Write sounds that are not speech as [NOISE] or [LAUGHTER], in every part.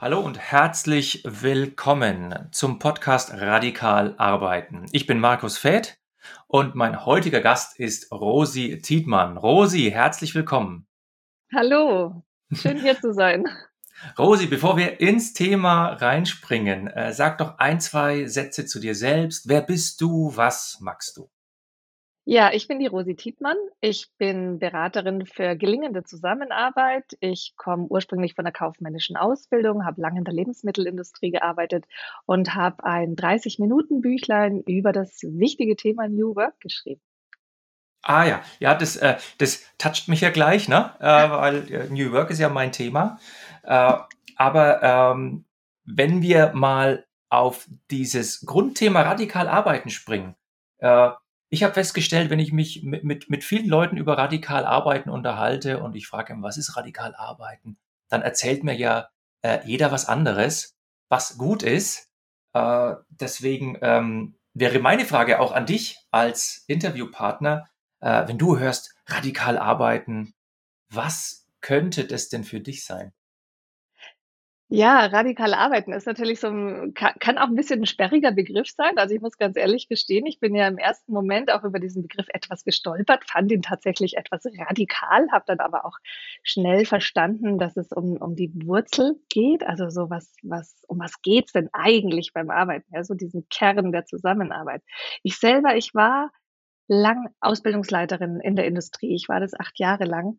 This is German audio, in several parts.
Hallo und herzlich willkommen zum Podcast Radikal Arbeiten. Ich bin Markus Feth und mein heutiger Gast ist Rosi Tietmann. Rosi, herzlich willkommen. Hallo, schön hier zu sein. [LAUGHS] Rosi, bevor wir ins Thema reinspringen, äh, sag doch ein, zwei Sätze zu dir selbst. Wer bist du? Was magst du? Ja, ich bin die Rosi Tietmann. Ich bin Beraterin für gelingende Zusammenarbeit. Ich komme ursprünglich von der kaufmännischen Ausbildung, habe lange in der Lebensmittelindustrie gearbeitet und habe ein 30-Minuten-Büchlein über das wichtige Thema New Work geschrieben. Ah ja, ja, das, äh, das toucht mich ja gleich, ne? Äh, weil äh, New Work ist ja mein Thema. Äh, aber ähm, wenn wir mal auf dieses Grundthema radikal arbeiten springen, äh, ich habe festgestellt, wenn ich mich mit, mit, mit vielen Leuten über radikal arbeiten unterhalte und ich frage was ist radikal arbeiten, dann erzählt mir ja äh, jeder was anderes, was gut ist. Äh, deswegen ähm, wäre meine Frage auch an dich als Interviewpartner, äh, wenn du hörst, radikal arbeiten, was könnte das denn für dich sein? Ja, radikal arbeiten ist natürlich so 'n ka kann auch ein bisschen ein sperriger Begriff sein. Also, ich muss ganz ehrlich gestehen, ich bin ja im ersten Moment auch über diesen Begriff etwas gestolpert, fand ihn tatsächlich etwas radikal, habe dann aber auch schnell verstanden, dass es um um die Wurzel geht, also, so was was um was geht's denn eigentlich beim Arbeiten, ja, so diesen Kern der Zusammenarbeit. Ich selber, ich war lang Ausbildungsleiterin in der Industrie. Ich war das 8 Jahre lang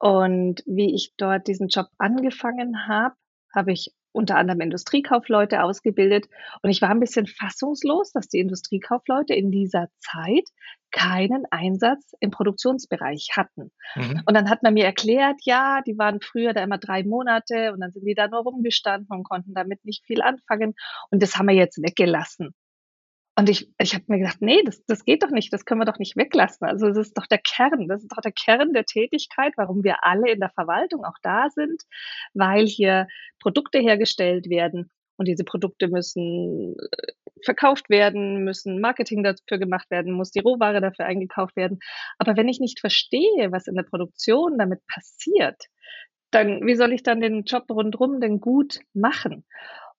und wie ich dort diesen Job angefangen habe habe ich unter anderem Industriekaufleute ausgebildet und ich war ein bisschen fassungslos, dass die Industriekaufleute in dieser Zeit keinen Einsatz im Produktionsbereich hatten. Mhm. Und dann hat man mir erklärt, ja, die waren früher da immer drei Monate und dann sind die da nur rumgestanden und konnten damit nicht viel anfangen und das haben wir jetzt weggelassen. Und ich, ich habe mir gedacht, nee, das, das geht doch nicht, das können wir doch nicht weglassen. Also das ist doch der Kern, das ist doch der Kern der Tätigkeit, warum wir alle in der Verwaltung auch da sind, weil hier Produkte hergestellt werden und diese Produkte müssen äh, verkauft werden, müssen Marketing dafür gemacht werden, muss die Rohware dafür eingekauft werden. Aber wenn ich nicht verstehe, was in der Produktion damit passiert, dann wie soll ich dann den Job rundherum denn gut machen?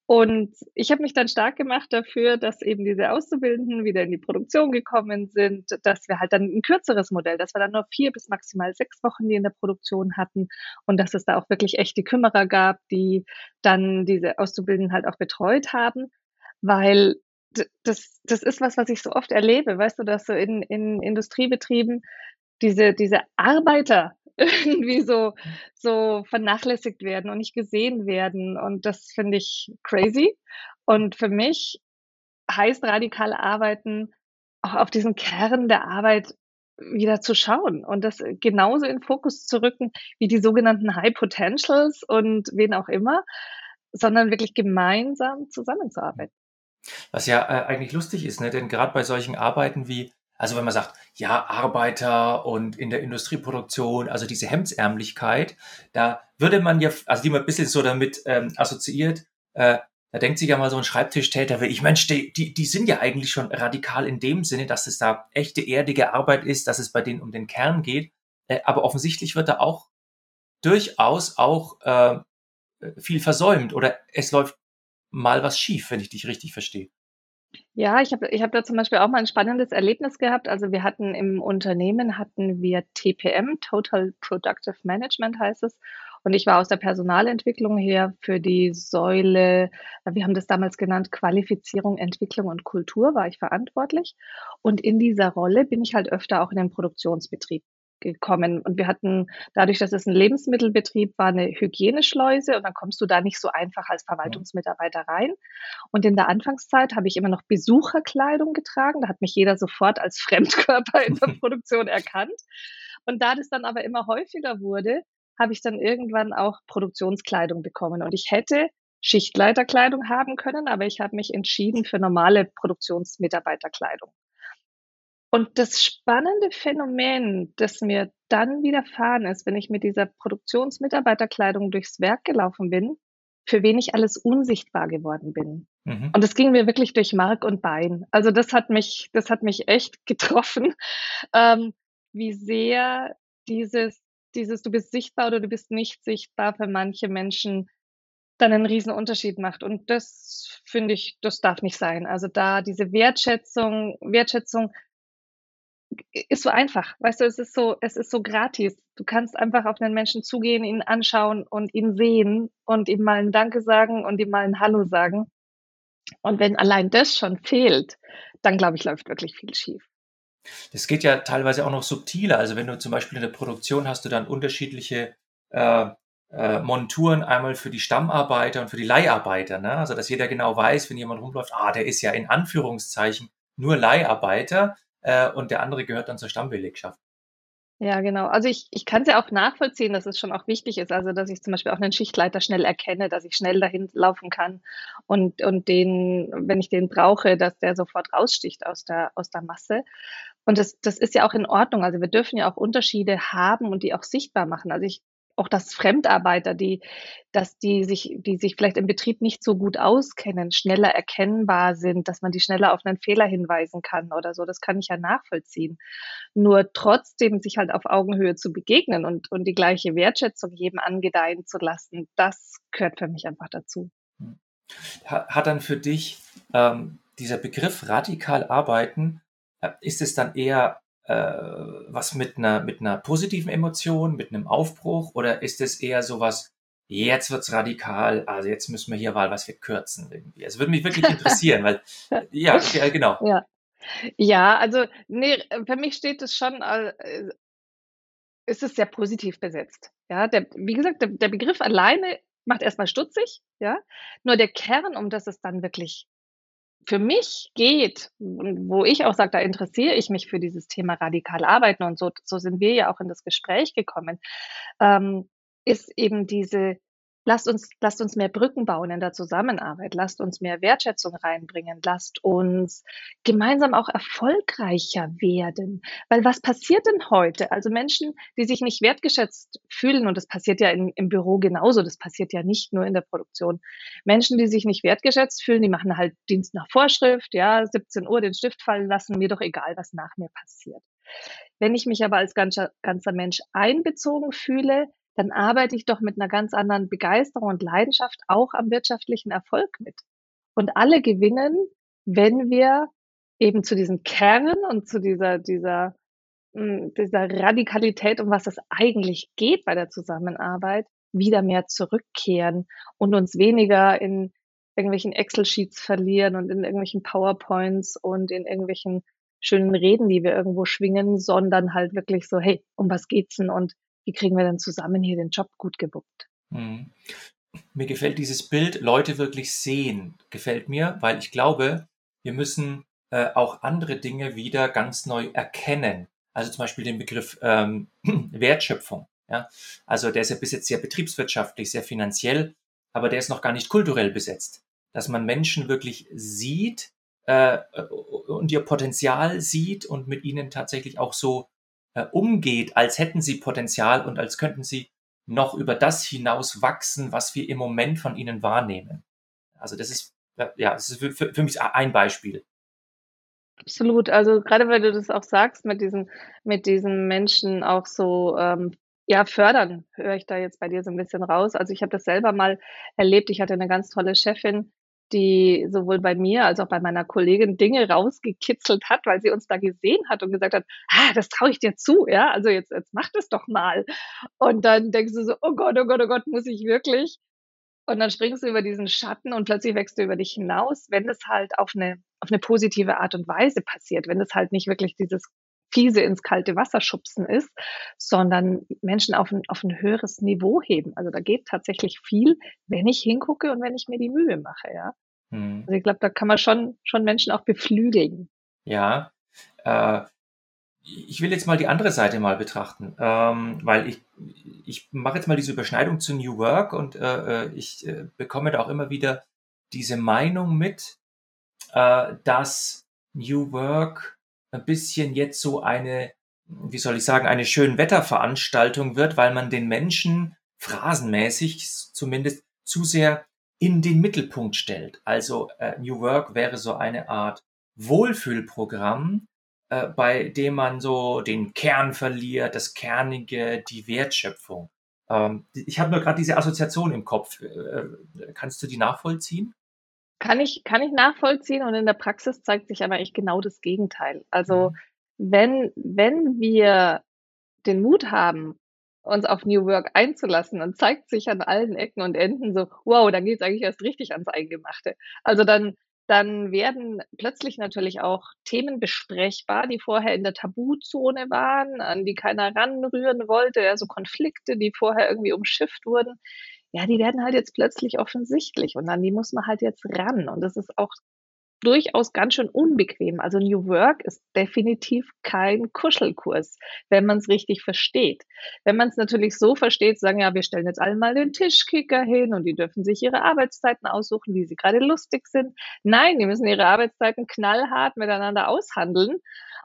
Und ich habe mich dann stark gemacht dafür, dass eben diese Auszubildenden wieder in die Produktion gekommen sind, dass wir halt dann ein kürzeres Modell, dass wir dann nur vier bis maximal sechs Wochen die in der Produktion hatten und dass es da auch wirklich echte Kümmerer gab, die dann diese Auszubildenden halt auch betreut haben, weil das, das ist was, was ich so oft erlebe, weißt du, dass so in, in Industriebetrieben diese, diese Arbeiter [LAUGHS] irgendwie so, so vernachlässigt werden und nicht gesehen werden. Und das finde ich crazy. Und für mich heißt radikal arbeiten, auch auf diesen Kern der Arbeit wieder zu schauen und das genauso in Fokus zu rücken wie die sogenannten High Potentials und wen auch immer, sondern wirklich gemeinsam zusammenzuarbeiten. Was ja äh, eigentlich lustig ist, ne? denn gerade bei solchen Arbeiten wie also wenn man sagt, ja, Arbeiter und in der Industrieproduktion, also diese Hemdsärmlichkeit, da würde man ja, also die man ein bisschen so damit ähm, assoziiert, äh, da denkt sich ja mal so ein Schreibtischtäter wie ich, Mensch, die, die, die sind ja eigentlich schon radikal in dem Sinne, dass es da echte erdige Arbeit ist, dass es bei denen um den Kern geht. Äh, aber offensichtlich wird da auch durchaus auch äh, viel versäumt oder es läuft mal was schief, wenn ich dich richtig verstehe. Ja, ich habe ich habe da zum Beispiel auch mal ein spannendes Erlebnis gehabt. Also, wir hatten im Unternehmen hatten wir TPM, Total Productive Management heißt es. Und ich war aus der Personalentwicklung her für die Säule, wir haben das damals genannt, Qualifizierung, Entwicklung und Kultur war ich verantwortlich. Und in dieser Rolle bin ich halt öfter auch in den Produktionsbetrieb gekommen. Und wir hatten, dadurch, dass es ein Lebensmittelbetrieb war, eine Hygieneschleuse und dann kommst du da nicht so einfach als Verwaltungsmitarbeiter rein. Und in der Anfangszeit habe ich immer noch Besucherkleidung getragen. Da hat mich jeder sofort als [LAUGHS] Fremdkörper in der [LAUGHS] Produktion erkannt. Und da das dann aber immer häufiger wurde, habe ich dann irgendwann auch Produktionskleidung bekommen. Und ich hätte Schichtleiterkleidung haben können, aber ich habe mich entschieden für normale Produktionsmitarbeiterkleidung. Und das spannende Phänomen, das mir dann widerfahren ist, wenn ich mit dieser Produktionsmitarbeiterkleidung durchs Werk gelaufen bin, für wen ich alles unsichtbar geworden bin. Mhm. Und das ging mir wirklich durch Mark und Bein. Also das hat mich, das hat mich echt [LAUGHS] getroffen, ähm, wie sehr dieses, dieses, du bist sichtbar oder du bist nicht sichtbar für manche Menschen dann einen riesen Unterschied macht. Und das finde ich, das darf nicht sein. Also da diese Wertschätzung, Wertschätzung ist so einfach. Weißt du, es ist so, es ist so gratis. Du kannst einfach auf einen Menschen zugehen, ihn anschauen und ihn sehen und ihm mal ein Danke sagen und ihm mal ein Hallo sagen. Und wenn allein das schon fehlt, dann glaube ich, läuft wirklich viel schief. Das geht ja teilweise auch noch subtiler. Also wenn du zum Beispiel in der Produktion hast du dann unterschiedliche äh, äh, Monturen einmal für die Stammarbeiter und für die Leiharbeiter. Ne? Also dass jeder genau weiß, wenn jemand rumläuft, ah, der ist ja in Anführungszeichen nur Leiharbeiter äh, und der andere gehört dann zur Stammbelegschaft. Ja, genau. Also ich, ich kann es ja auch nachvollziehen, dass es schon auch wichtig ist. Also dass ich zum Beispiel auch einen Schichtleiter schnell erkenne, dass ich schnell dahin laufen kann und, und den, wenn ich den brauche, dass der sofort raussticht aus der, aus der Masse. Und das, das ist ja auch in Ordnung. Also wir dürfen ja auch Unterschiede haben und die auch sichtbar machen. Also ich auch dass Fremdarbeiter, die, dass die sich, die sich vielleicht im Betrieb nicht so gut auskennen, schneller erkennbar sind, dass man die schneller auf einen Fehler hinweisen kann oder so. Das kann ich ja nachvollziehen. Nur trotzdem sich halt auf Augenhöhe zu begegnen und, und die gleiche Wertschätzung jedem angedeihen zu lassen, das gehört für mich einfach dazu. Hat dann für dich ähm, dieser Begriff radikal arbeiten, äh, ist es dann eher was mit einer, mit einer positiven Emotion, mit einem Aufbruch oder ist es eher sowas, jetzt wird's radikal, also jetzt müssen wir hier mal was verkürzen irgendwie. Es würde mich wirklich interessieren, weil, [LAUGHS] ja, ja, genau. Ja. Ja, also, nee, für mich steht es schon, äh, ist es sehr positiv besetzt. Ja, der, wie gesagt, der, der Begriff alleine macht erstmal stutzig, ja. Nur der Kern, um das es dann wirklich für mich geht wo ich auch sage, da interessiere ich mich für dieses Thema radikal arbeiten und so, so sind wir ja auch in das Gespräch gekommen, ähm, ist eben diese Lasst uns, lasst uns mehr Brücken bauen in der Zusammenarbeit. Lasst uns mehr Wertschätzung reinbringen. Lasst uns gemeinsam auch erfolgreicher werden. Weil was passiert denn heute? Also Menschen, die sich nicht wertgeschätzt fühlen, und das passiert ja in, im Büro genauso, das passiert ja nicht nur in der Produktion. Menschen, die sich nicht wertgeschätzt fühlen, die machen halt Dienst nach Vorschrift, ja, 17 Uhr den Stift fallen lassen, mir doch egal, was nach mir passiert. Wenn ich mich aber als ganzer, ganzer Mensch einbezogen fühle, dann arbeite ich doch mit einer ganz anderen Begeisterung und Leidenschaft auch am wirtschaftlichen Erfolg mit. Und alle gewinnen, wenn wir eben zu diesem Kern und zu dieser, dieser, hm, dieser Radikalität, um was es eigentlich geht bei der Zusammenarbeit, wieder mehr zurückkehren und uns weniger in irgendwelchen Excel-Sheets verlieren und in irgendwelchen PowerPoints und in irgendwelchen schönen Reden, die wir irgendwo schwingen, sondern halt wirklich so, hey, um was geht's denn und wie kriegen wir denn zusammen hier den Job gut gebuckt? Hm. Mir gefällt dieses Bild, Leute wirklich sehen, gefällt mir, weil ich glaube, wir müssen äh, auch andere Dinge wieder ganz neu erkennen. Also zum Beispiel den Begriff ähm, [CLEARS THROAT] Wertschöpfung. Ja? Also der ist ja bis jetzt sehr betriebswirtschaftlich, sehr finanziell, aber der ist noch gar nicht kulturell besetzt. Dass man Menschen wirklich sieht äh, und ihr Potenzial sieht und mit ihnen tatsächlich auch so äh, umgeht, als hätten sie Potenzial und als könnten sie noch über das hinaus wachsen, was wir im Moment von ihnen wahrnehmen. Also das ist, ja, das ist für, für mich ein Beispiel. Absolut. Also gerade weil du das auch sagst, mit diesen, mit diesen Menschen auch so ähm, ja, fördern, höre ich da jetzt bei dir so ein bisschen raus. Also ich habe das selber mal erlebt. Ich hatte eine ganz tolle Chefin, die sowohl bei mir als auch bei meiner Kollegin Dinge rausgekitzelt hat, weil sie uns da gesehen hat und gesagt hat, ah, das traue ich dir zu, ja, also jetzt, jetzt mach das doch mal. Und dann denkst du so, oh Gott, oh Gott, oh Gott, muss ich wirklich? Und dann springst du über diesen Schatten und plötzlich wächst du über dich hinaus, wenn es halt auf eine, auf eine positive Art und Weise passiert, wenn es halt nicht wirklich dieses fiese ins kalte Wasser schubsen ist, sondern Menschen auf ein, auf ein höheres Niveau heben. Also da geht tatsächlich viel, wenn ich hingucke und wenn ich mir die Mühe mache, ja. Hm. Also ich glaube, da kann man schon, schon Menschen auch beflügeln. Ja, äh, ich will jetzt mal die andere Seite mal betrachten, ähm, weil ich, ich mache jetzt mal diese Überschneidung zu New Work und äh, äh ich äh, bekomme da auch immer wieder diese Meinung mit, äh, dass New Work ein bisschen jetzt so eine, wie soll ich sagen, eine schön Wetterveranstaltung wird, weil man den Menschen phrasenmäßig zumindest zu sehr in den Mittelpunkt stellt. Also äh, New Work wäre so eine Art Wohlfühlprogramm, äh, bei dem man so den Kern verliert, das Kernige, die Wertschöpfung. Ähm, ich habe nur gerade diese Assoziation im Kopf. Äh, kannst du die nachvollziehen? Kann ich, kann ich nachvollziehen und in der Praxis zeigt sich aber echt genau das Gegenteil. Also mhm. wenn, wenn wir den Mut haben, uns auf New Work einzulassen, dann zeigt sich an allen Ecken und Enden so, wow, dann geht es eigentlich erst richtig ans Eingemachte. Also dann, dann werden plötzlich natürlich auch Themen besprechbar, die vorher in der Tabuzone waren, an die keiner ranrühren wollte, also Konflikte, die vorher irgendwie umschifft wurden. Ja, die werden halt jetzt plötzlich offensichtlich und an die muss man halt jetzt ran. Und das ist auch durchaus ganz schön unbequem. Also New Work ist definitiv kein Kuschelkurs, wenn man es richtig versteht. Wenn man es natürlich so versteht, sagen ja, wir stellen jetzt alle mal den Tischkicker hin und die dürfen sich ihre Arbeitszeiten aussuchen, wie sie gerade lustig sind. Nein, die müssen ihre Arbeitszeiten knallhart miteinander aushandeln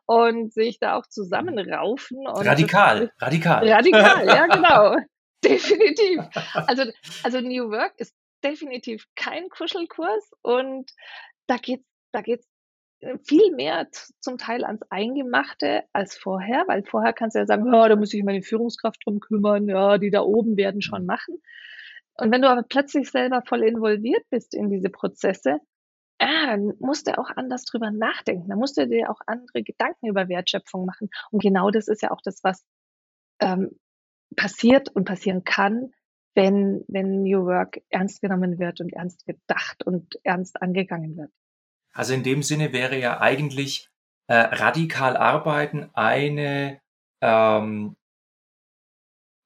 und sich da auch zusammenraufen. radikal, radikal. Radikal, ja, genau. [LAUGHS] [LAUGHS] Definitiv. Also, also New Work ist definitiv kein Kuschelkurs und da geht's da geht's äh, viel mehr zum Teil ans Eingemachte als vorher, weil vorher kannst du ja sagen, ja, da muss ich meine Führungskraft drum kümmern, ja, die da oben werden schon machen. Und wenn du aber plötzlich selber voll involviert bist in diese Prozesse, dann musst du auch anders drüber nachdenken. Dann musst du dir auch andere Gedanken über Wertschöpfung machen. Und genau das ist ja auch das, was ähm, passiert und passieren kann, wenn, wenn New Work ernst genommen wird und ernst gedacht und ernst angegangen wird. Also in dem Sinne wäre ja eigentlich äh, radikal arbeiten eine ähm,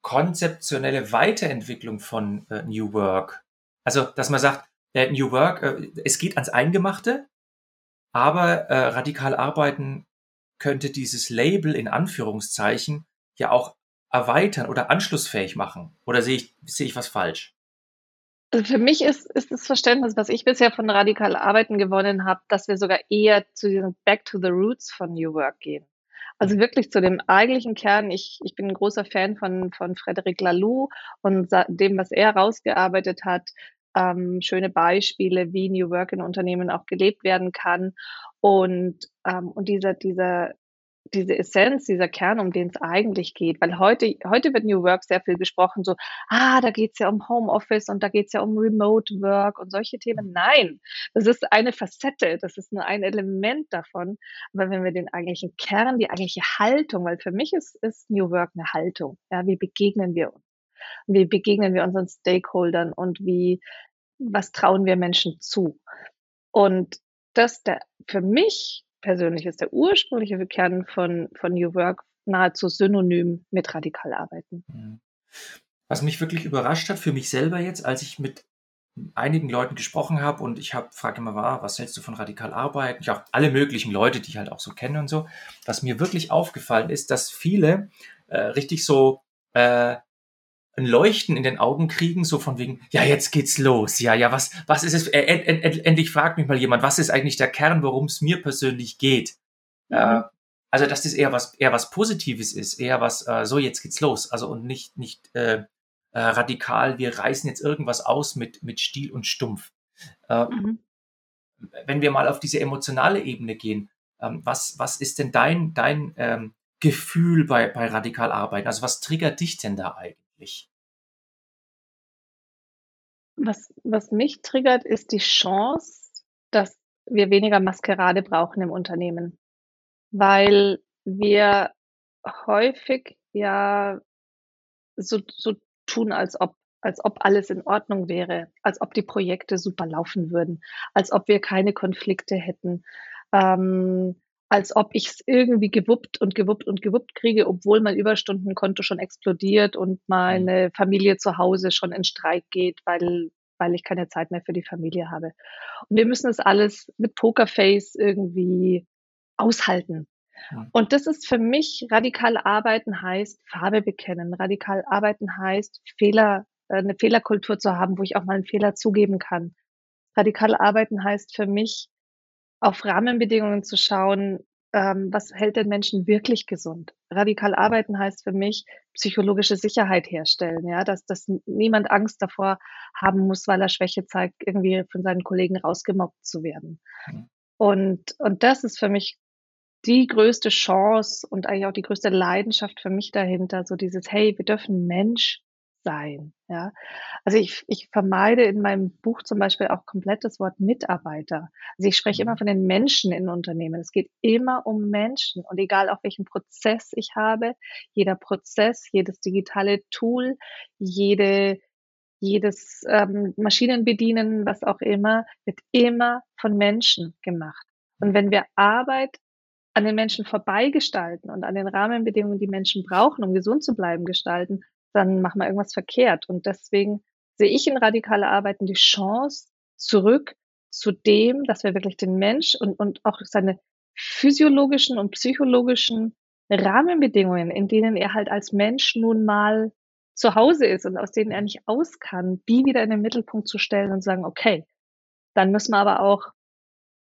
konzeptionelle Weiterentwicklung von äh, New Work. Also, dass man sagt, äh, New Work, äh, es geht ans Eingemachte, aber äh, radikal arbeiten könnte dieses Label in Anführungszeichen ja auch erweitern oder anschlussfähig machen. Oder sehe ich, sehe ich was falsch? Also für mich ist, ist das Verständnis, was ich bisher von radikal Arbeiten gewonnen habe, dass wir sogar eher zu diesem Back to the Roots von New Work gehen. Also wirklich zu dem eigentlichen Kern. Ich, ich bin ein großer Fan von, von Frederic Laloux und dem, was er rausgearbeitet hat. Ähm, schöne Beispiele, wie New Work in Unternehmen auch gelebt werden kann. Und, ähm, und dieser, dieser diese Essenz, dieser Kern, um den es eigentlich geht. Weil heute, heute wird New Work sehr viel gesprochen, so, ah, da geht es ja um Homeoffice und da geht es ja um Remote Work und solche Themen. Nein, das ist eine Facette, das ist nur ein Element davon. Aber wenn wir den eigentlichen Kern, die eigentliche Haltung, weil für mich ist, ist New Work eine Haltung. Ja, wie begegnen wir uns? Wie begegnen wir unseren Stakeholdern und wie, was trauen wir Menschen zu? Und das der, für mich persönlich ist der ursprüngliche Kern von, von New Work nahezu synonym mit radikal arbeiten. Was mich wirklich überrascht hat für mich selber jetzt, als ich mit einigen Leuten gesprochen habe und ich habe frage immer war, was hältst du von radikal arbeiten? Ich auch alle möglichen Leute, die ich halt auch so kenne und so. Was mir wirklich aufgefallen ist, dass viele äh, richtig so äh, ein Leuchten in den Augen kriegen, so von wegen, ja, jetzt geht's los. Ja, ja, was, was ist es? End, endlich fragt mich mal jemand, was ist eigentlich der Kern, worum es mir persönlich geht? Mhm. Äh, also, dass das eher was, eher was Positives ist, eher was, äh, so, jetzt geht's los. Also, und nicht, nicht äh, äh, radikal, wir reißen jetzt irgendwas aus mit, mit Stil und Stumpf. Äh, mhm. Wenn wir mal auf diese emotionale Ebene gehen, ähm, was, was ist denn dein, dein ähm, Gefühl bei, bei radikal arbeiten? Also, was triggert dich denn da eigentlich? Eigentlich? Was, was mich triggert, ist die Chance, dass wir weniger Maskerade brauchen im Unternehmen, weil wir häufig ja so, so tun, als ob, als ob alles in Ordnung wäre, als ob die Projekte super laufen würden, als ob wir keine Konflikte hätten. Ähm, als ob ich es irgendwie gewuppt und gewuppt und gewuppt kriege, obwohl mein Überstundenkonto schon explodiert und meine mhm. Familie zu Hause schon in Streik geht, weil, weil ich keine Zeit mehr für die Familie habe. Und wir müssen das alles mit Pokerface irgendwie aushalten. Ja. Und das ist für mich radikal arbeiten heißt Farbe bekennen. Radikal arbeiten heißt Fehler, äh, eine Fehlerkultur zu haben, wo ich auch mal einen Fehler zugeben kann. Radikal arbeiten heißt für mich auf Rahmenbedingungen zu schauen, ähm, was hält den Menschen wirklich gesund. Radikal arbeiten heißt für mich psychologische Sicherheit herstellen, ja, dass, dass niemand Angst davor haben muss, weil er Schwäche zeigt, irgendwie von seinen Kollegen rausgemobbt zu werden. Mhm. Und, und das ist für mich die größte Chance und eigentlich auch die größte Leidenschaft für mich dahinter, so dieses, hey, wir dürfen Mensch sein, ja. Also, ich ich vermeide in meinem Buch zum Beispiel auch komplett das Wort Mitarbeiter. Also, ich spreche immer Mhm. von den Menschen in Unternehmen. Es geht immer um Menschen und egal auf welchen Prozess ich habe, jeder Prozess, jedes digitale Tool, jede jedes, ähm, Maschinenbedienen, was auch immer, wird immer von Menschen gemacht. Und wenn wir Arbeit an den Menschen vorbei gestalten und an den Rahmenbedingungen, die Menschen brauchen, um gesund zu bleiben, gestalten, dann machen wir irgendwas verkehrt. Und deswegen sehe ich in radikaler Arbeiten die Chance zurück zu dem, dass wir wirklich den Mensch und und auch seine physiologischen und psychologischen Rahmenbedingungen, in denen er halt als Mensch nun mal zu Hause ist und aus denen er nicht aus kann, die wieder in den Mittelpunkt zu stellen und sagen: „Okay, dann müssen wir aber auch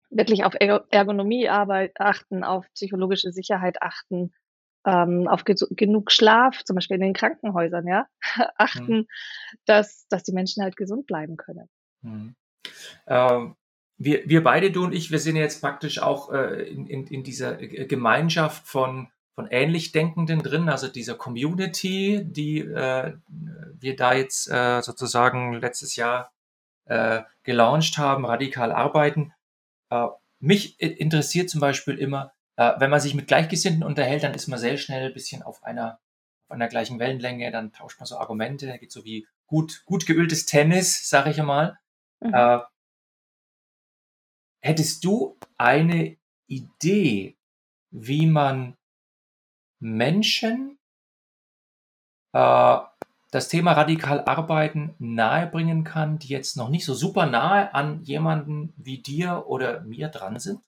wirklich auf Ergo Ergonomie achten, auf psychologische Sicherheit achten, ähm, auf gesu genug Schlaf, zum Beispiel in den Krankenhäusern, ja, [LAUGHS] Mhm. achten, dass dass die Menschen halt gesund bleiben können. Mhm. Ähm, wir wir beide, du und ich, wir sind jetzt praktisch auch, äh, in in in dieser G Gemeinschaft von von ähnlich Denkenden drin, also dieser Community, die, äh, wir da jetzt, äh, sozusagen letztes Jahr, äh, gelauncht haben, radikal arbeiten. Äh, mich interessiert zum Beispiel immer, äh, wenn man sich mit Gleichgesinnten unterhält, dann ist man sehr schnell bisschen auf einer auf einer gleichen Wellenlänge, dann tauscht man so Argumente, da geht's so wie gut gut geöltes Tennis, sage ich einmal. Mhm. Äh hättest du eine Idee, wie man Menschen äh, das Thema radikal arbeiten nahebringen kann, die jetzt noch nicht so super nahe an jemanden wie dir oder mir dran sind?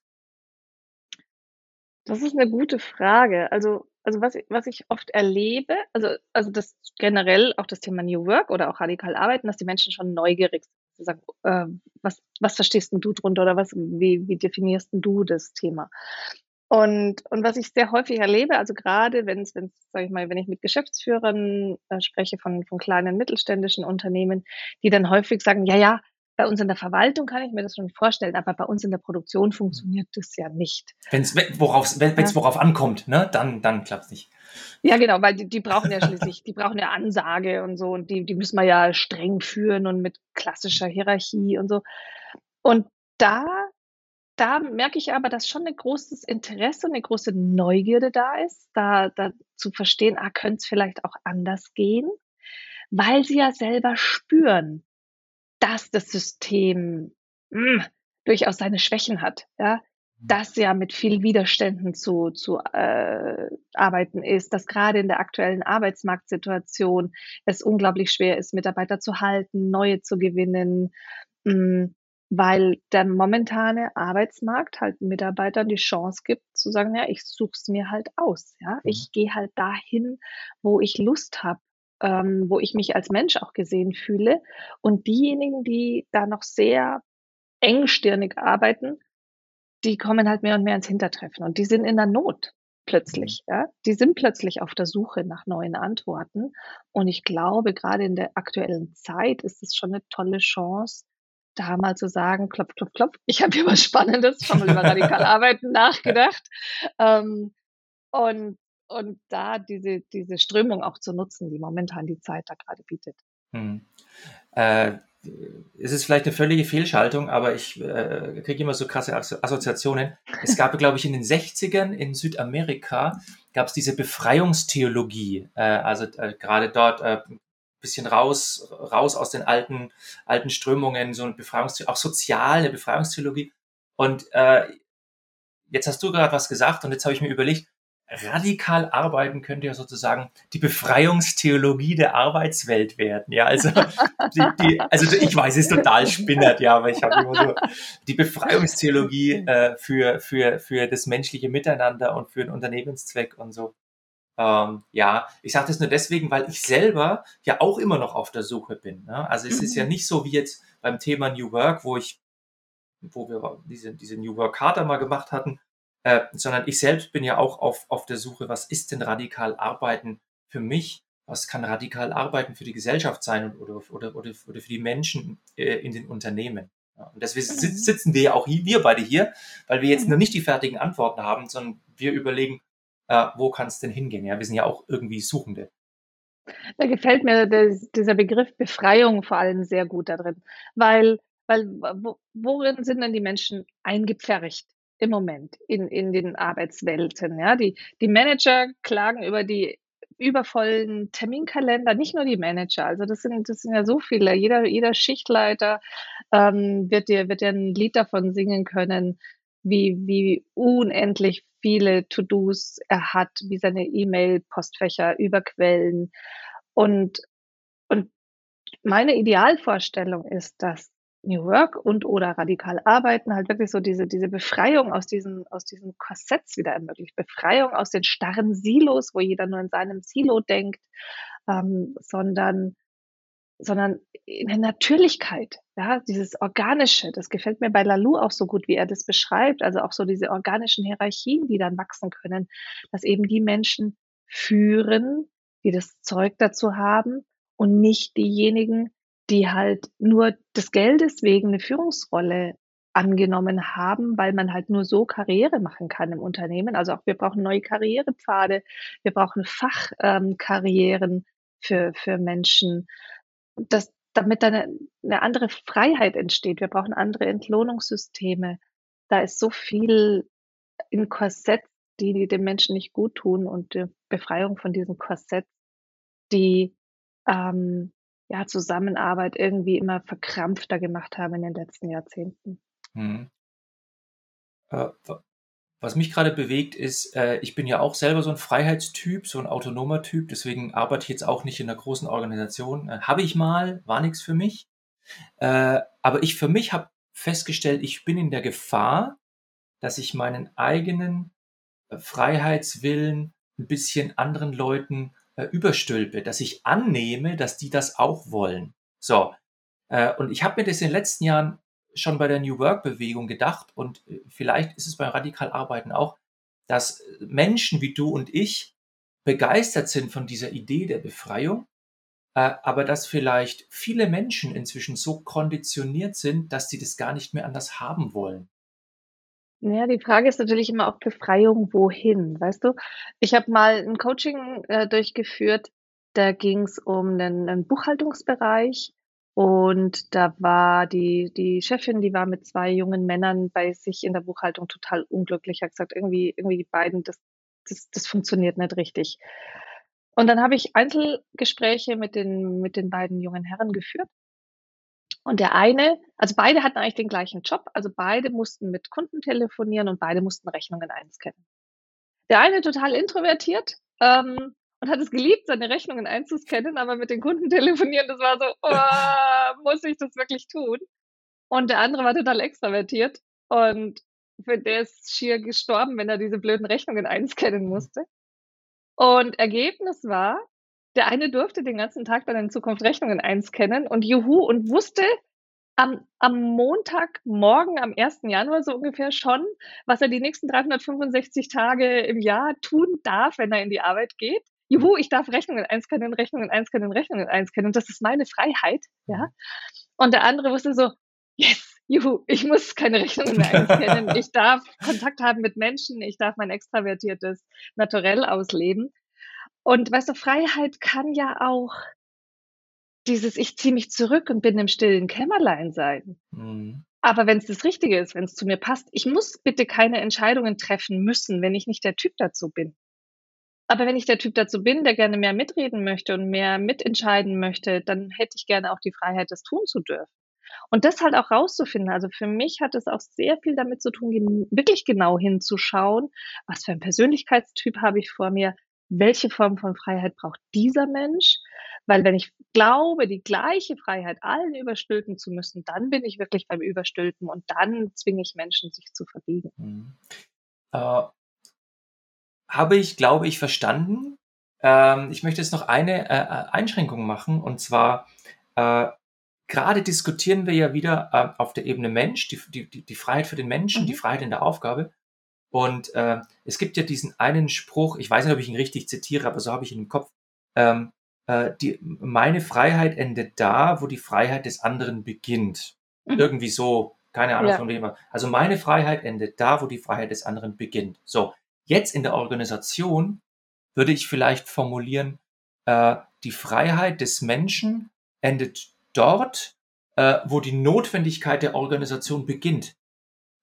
Das ist 'ne gute Frage. Also also, was was ich oft erlebe also also, das generell auch das Thema New Work oder auch radikal arbeiten, dass die Menschen schon neugierig sind. Sagen: „Ähm, was was verstehst du drunter oder was wie wie definierst du das Thema?“ Und und was ich sehr häufig erlebe, also grade wenn's wenn's, sage ich mal wenn ich mit Geschäftsführern, äh, spreche von von kleinen mittelständischen Unternehmen, die dann häufig sagen: „Ja, ja, bei uns in der Verwaltung kann ich mir das schon vorstellen, aber bei uns in der Produktion funktioniert das ja nicht.“ Wenn's we worauf's wenn wenn's worauf ankommt, ne, dann dann klappt's nicht. Ja, genau, weil die die brauchen ja schließlich die brauchen ja Ansage und so und die die müssen wir ja streng führen und mit klassischer Hierarchie und so. Und da da merke ich aber, dass schon 'ne großes Interesse und 'ne große Neugierde da ist, da da zu verstehen, ah, könnte es vielleicht auch anders gehen, weil sie ja selber spüren, dass das System, hm, durchaus seine Schwächen hat, ja? Mhm. Dass ja mit viel Widerständen zu zu, äh, arbeiten ist, dass grade in der aktuellen Arbeitsmarktsituation es unglaublich schwer ist, Mitarbeiter zu halten, neue zu gewinnen, hm, weil der momentane Arbeitsmarkt halt Mitarbeitern die Chance gibt zu sagen: „Ja, ich suche es mir halt aus, ja? Mhm. Ich gehe halt dahin, wo ich Lust habe, ähm, wo ich mich als Mensch auch gesehen fühle.“ Und diejenigen, die da noch sehr engstirnig arbeiten, die kommen halt mehr und mehr ins Hintertreffen und die sind in der Not Mhm. plötzlich, ja? Die sind plötzlich auf der Suche nach neuen Antworten. Und ich glaube, grade in der aktuellen Zeit ist es schon 'ne tolle Chance, da mal zu sagen: „Klopf, klopf, klopf. Ich habe [LAUGHS] hier was Spannendes, schon mal über radikal [LAUGHS] arbeiten nachgedacht.“ Ähm, und und da diese diese Strömung auch zu nutzen, die momentan die Zeit da grade bietet. Mhm. Äh, es ist vielleicht 'ne völlige Fehlschaltung, aber ich, äh, kriege immer so krasse Asso Assoziationen. Es gab, glaube ich, in den 60ern in Südamerika gab's diese Befreiungstheologie. Äh, also, äh, grade dort, äh, bisschen raus raus aus den alten alten Strömungen, so 'n Befreiungstheo auch sozial 'ne Befreiungstheologie. Und, äh, jetzt hast du grad was gesagt und jetzt habe ich mir überlegt, radikal arbeiten könnte ja sozusagen die Befreiungstheologie der Arbeitswelt werden. Ja, also, [LAUGHS] die die also, ich weiß, es ist total spinnert, ja, aber ich habe immer so die Befreiungstheologie, äh, für für für das menschliche Miteinander und für 'n Unternehmenszweck und so. Ähm, ja, ich sage das nur deswegen, weil ich selber ja auch immer noch auf der Suche bin, ne? Also, es ist ja Mhm. nicht so wie jetzt beim Thema New Work, wo ich wo wir diese diese New Work Charta mal gemacht hatten, äh, sondern ich selbst bin ja auch auf auf der Suche, was ist denn radikal Arbeiten für mich? Was kann radikal Arbeiten für die Gesellschaft sein oder oder oder oder für die Menschen, äh, in den Unternehmen? Ja, und deswegen Mhm. sitzen wir ja auch hi wir beide hier, weil wir jetzt noch Mhm. nicht die fertigen Antworten haben, sondern wir überlegen, äh, wo kann's denn hingehen? Ja, wir sind ja auch irgendwie Suchende. Da gefällt mir des dieser Begriff Befreiung vor allem sehr gut da drin, weil weil wo worin sind denn die Menschen eingepfercht im Moment in in den Arbeitswelten, ja? Die die Manager klagen über die übervollen Terminkalender, nicht nur die Manager, also das sind das sind ja so viele. Jeder jeder Schichtleiter, ähm, wird dir wird dir 'n Lied davon singen können, wie wie unendlich viele To-dos er hat, wie seine E-Mail-Postfächer überquellen. Und und meine Idealvorstellung ist, dass New Work und oder radikal arbeiten halt wirklich so diese diese Befreiung aus diesen aus diesen Korsetts wieder ermöglicht. Befreiung aus den starren Silos, wo jeder nur in seinem Silo denkt, ähm, sondern sondern in der Natürlichkeit, ja, dieses Organische. Das gefällt mir bei Lalou auch so gut, wie er das beschreibt. Also auch so diese organischen Hierarchien, die dann wachsen können, dass eben die Menschen führen, die das Zeug dazu haben und nicht diejenigen, die halt nur des Geldes wegen 'ne Führungsrolle angenommen haben, weil man halt nur so Karriere machen kann im Unternehmen. Also auch wir brauchen neue Karrierepfade, wir brauchen Fach ähm, für für Menschen, dass damit da 'ne 'ne andere Freiheit entsteht. Wir brauchen andere Entlohnungssysteme. Da ist so viel in Korsetts, die die den Menschen nicht guttun und die Befreiung von diesen Korsetts, die, ähm, ja, Zusammenarbeit irgendwie immer verkrampfter gemacht haben in den letzten Jahrzehnten. Wa was mich grade bewegt, ist, äh, ich bin ja auch selber so 'n Freiheitstyp, so 'n autonomer Typ, deswegen arbeite ich jetzt auch nicht in 'ner großen Organisation. Äh, habe ich mal, war nix für mich. Aber ich für mich habe festgestellt, ich bin in der Gefahr, dass ich meinen eigenen, Freiheitswillen 'n bisschen anderen Leuten, äh, überstülpe, dass ich annehme, dass die das auch wollen. So, äh, und ich habe mir das in den letzten Jahren schon bei der New Work-Bewegung gedacht und, äh, vielleicht ist es bei radikal Arbeiten auch, dass Menschen wie du und ich begeistert sind von dieser Idee der Befreiung, äh, aber dass vielleicht viele Menschen inzwischen so konditioniert sind, dass sie das gar nicht mehr anders haben wollen. Ja, die Frage ist natürlich immer auch Befreiung wohin, weißt du? Ich habe mal 'n Coaching, äh, durchgeführt, da ging's um 'nen 'nen Buchhaltungsbereich und da war die die Chefin, die war mit 2 jungen Männern bei sich in der Buchhaltung total unglücklich, hat gesagt: „Irgendwie irgendwie die beiden, das das das funktioniert nicht richtig.“ Und dann habe ich Einzelgespräche mit den mit den beiden jungen Herren geführt. Und der eine also beide hatten eigentlich den gleichen Job, also beide mussten mit Kunden telefonieren und beide mussten Rechnungen einscannen. Der eine total introvertiert, ähm, und hat es geliebt, seine Rechnungen einzuscannen, aber mit den Kunden [LAUGHS] telefonieren, das war so: „Oh, muss ich das wirklich tun?“ Und der andere war total extravertiert und für der ist schier gestorben, wenn er diese blöden Rechnungen einscannen musste. Und Ergebnis war, der eine durfte den ganzen Tag dann in Zukunft Rechnungen einscannen und juhu und wusste am am Montagmorgen, am 1. Januar so ungefähr schon, was er die nächsten 365 Tage im Jahr tun darf, wenn er in die Arbeit geht. Juhu, ich darf Rechnungen einscannen, Rechnungen einscannen, Rechnungen einscannen. Das ist meine Freiheit, ja? Und der andere wusste so: „Yes, juhu, ich muss keine Rechnungen mehr einscannen. Ich darf Kontakt haben mit Menschen, ich darf mein extravertiertes Naturell ausleben.“ Und weißt du, Freiheit kann ja auch dieses „Ich ziehe mich zurück und bin im stillen Kämmerlein“ sein. Mhm. Aber wenn's das Richtige ist, wenn's zu mir passt ich muss bitte keine Entscheidungen treffen müssen, wenn ich nicht der Typ dazu bin. Aber wenn ich der Typ dazu bin, der gerne mehr mitreden möchte und mehr mitentscheiden möchte, dann hätte ich gerne auch die Freiheit, das tun zu dürfen. Und das halt auch rauszufinden. Also, für mich hat es auch sehr viel damit zu tun, wirklich genau hinzuschauen: „Was für 'n Persönlichkeitstyp habe ich vor mir? Welche Form von Freiheit braucht dieser Mensch?“ Weil wenn ich glaube, die gleiche Freiheit allen überstülpen zu müssen, dann bin ich wirklich beim Überstülpen und dann zwinge ich Menschen, sich zu verbiegen. Mhm. Äh habe ich, glaube ich, verstanden. Ähm, ich möchte jetzt noch eine, äh, äh, Einschränkung machen und zwar, äh, grade diskutieren wir ja wieder, äh, auf der Ebene Mensch, die die die die Freiheit für den Menschen, die Mhm. Freiheit in der Aufgabe. Und, äh, es gibt ja diesen einen Spruch, ich weiß nicht, ob ich ihn richtig zitiere, aber so habe ich ihn im Kopf, ähm, äh, die „M meine Freiheit endet da, wo die Freiheit des anderen beginnt.“ Mhm. Irgendwie so, keine Ahnung Ja. von wem also, meine Freiheit endet da, wo die Freiheit des anderen beginnt. So, jetzt in der Organisation würde ich vielleicht formulieren, äh, die Freiheit des Menschen endet dort, äh, wo die Notwendigkeit der Organisation beginnt.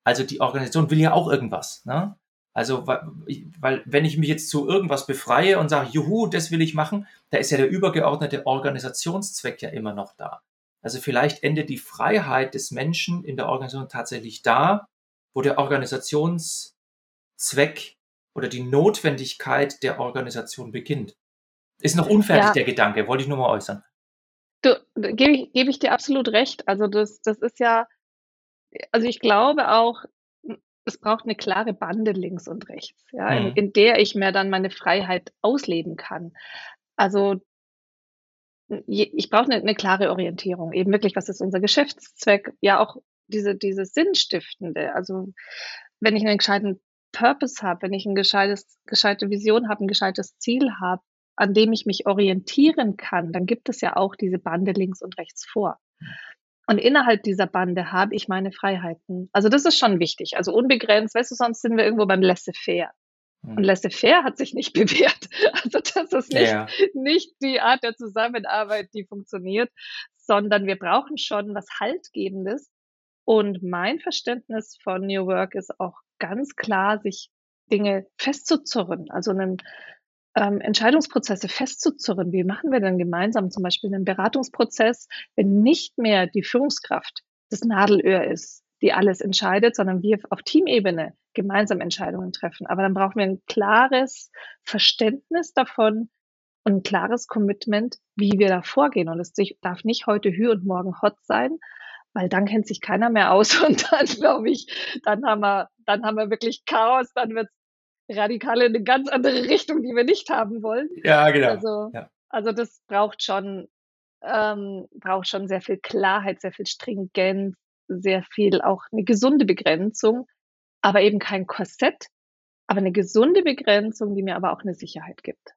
Also die Organisation will ja auch irgendwas. Ne? Also, weil, wenn ich mich jetzt zu irgendwas befreie und sage, juhu, das will ich machen, da ist ja der übergeordnete Organisationszweck ja immer noch da. Also vielleicht endet die Freiheit des Menschen in der Organisation tatsächlich da, wo der Organisationszweck oder die Notwendigkeit der Organisation beginnt. Ist noch unfertig ja. der Gedanke, wollte ich nur mal äußern. Du, gebe ich, gebe ich dir absolut recht. Also das, das ist ja, also ich glaube auch, es braucht eine klare Bande links und rechts, ja, mhm. in, in, der ich mir dann meine Freiheit ausleben kann. Also ich brauche eine, eine, klare Orientierung, eben wirklich, was ist unser Geschäftszweck, ja auch diese, diese Sinnstiftende. Also wenn ich einen gescheiten Purpose habe, wenn ich eine gescheites, gescheite Vision habe, ein gescheites Ziel habe, an dem ich mich orientieren kann, dann gibt es ja auch diese Bande links und rechts vor. Und innerhalb dieser Bande habe ich meine Freiheiten. Also das ist schon wichtig. Also unbegrenzt, weißt du, sonst sind wir irgendwo beim Laissez-faire. Und Laissez-faire hat sich nicht [LAUGHS] bewährt. Also das ist nicht, ja. nicht die Art der Zusammenarbeit, die funktioniert, sondern wir brauchen schon was Haltgebendes. Und mein Verständnis von New Work ist auch ganz klar, sich Dinge festzuzurren. Also einen ähm, Entscheidungsprozesse festzuzurren. Wie machen wir denn gemeinsam zum Beispiel einen Beratungsprozess, wenn nicht mehr die Führungskraft das Nadelöhr ist, die alles entscheidet, sondern wir auf Teamebene gemeinsam Entscheidungen treffen. Aber dann brauchen wir ein klares Verständnis davon und ein klares Commitment, wie wir da vorgehen. Und es darf nicht heute Hü und morgen Hot sein, weil dann kennt sich keiner mehr aus [LAUGHS] und dann glaube ich, dann haben wir, dann haben wir wirklich Chaos, dann wird radikal in eine ganz andere Richtung, die wir nicht haben wollen. Ja, genau. Also, ja. also das braucht schon, ähm, braucht schon sehr viel Klarheit, sehr viel Stringenz, sehr viel auch eine gesunde Begrenzung, aber eben kein Korsett, aber eine gesunde Begrenzung, die mir aber auch eine Sicherheit gibt.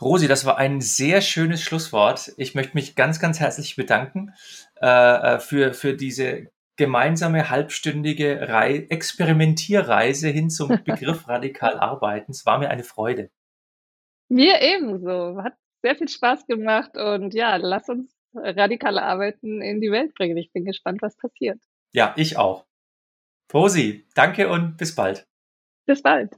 Rosi, das war ein sehr schönes Schlusswort. Ich möchte mich ganz, ganz herzlich bedanken äh, äh für, für diese gemeinsame halbstündige Rei Experimentierreise hin zum [LAUGHS] Begriff radikal arbeiten. Es war mir eine Freude. Mir ebenso. Hat sehr viel Spaß gemacht und ja, lass uns radikale Arbeiten in die Welt bringen. Ich bin gespannt, was passiert. Ja, ich auch. Rosi, danke und bis bald. Bis bald.